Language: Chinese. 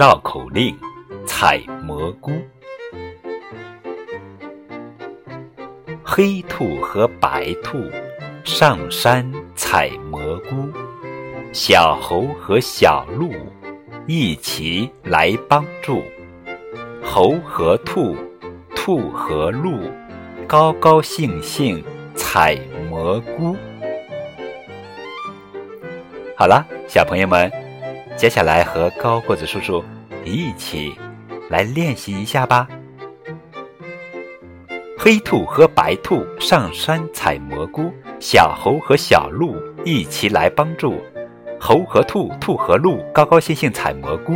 绕口令：采蘑菇。黑兔和白兔上山采蘑菇，小猴和小鹿一起来帮助。猴和兔，兔和鹿，高高兴兴采蘑菇。好了，小朋友们，接下来和高个子叔叔一起来练习一下吧。黑兔和白兔上山采蘑菇，小猴和小鹿一起来帮助。猴和兔，兔和鹿高高兴兴采蘑菇。